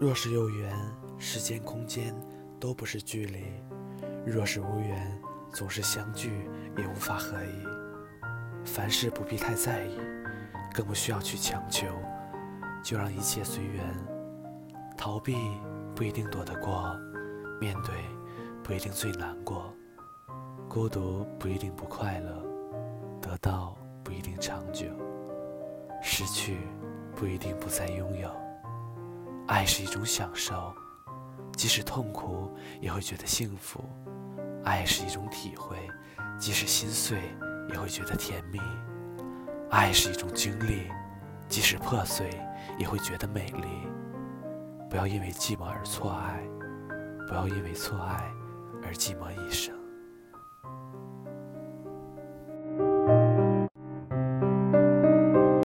若是有缘，时间空间都不是距离；若是无缘，总是相聚也无法合一。凡事不必太在意，更不需要去强求，就让一切随缘。逃避不一定躲得过，面对不一定最难过，孤独不一定不快乐，得到不一定长久，失去不一定不再拥有。爱是一种享受，即使痛苦也会觉得幸福；爱是一种体会，即使心碎也会觉得甜蜜；爱是一种经历，即使破碎也会觉得美丽。不要因为寂寞而错爱，不要因为错爱而寂寞一生。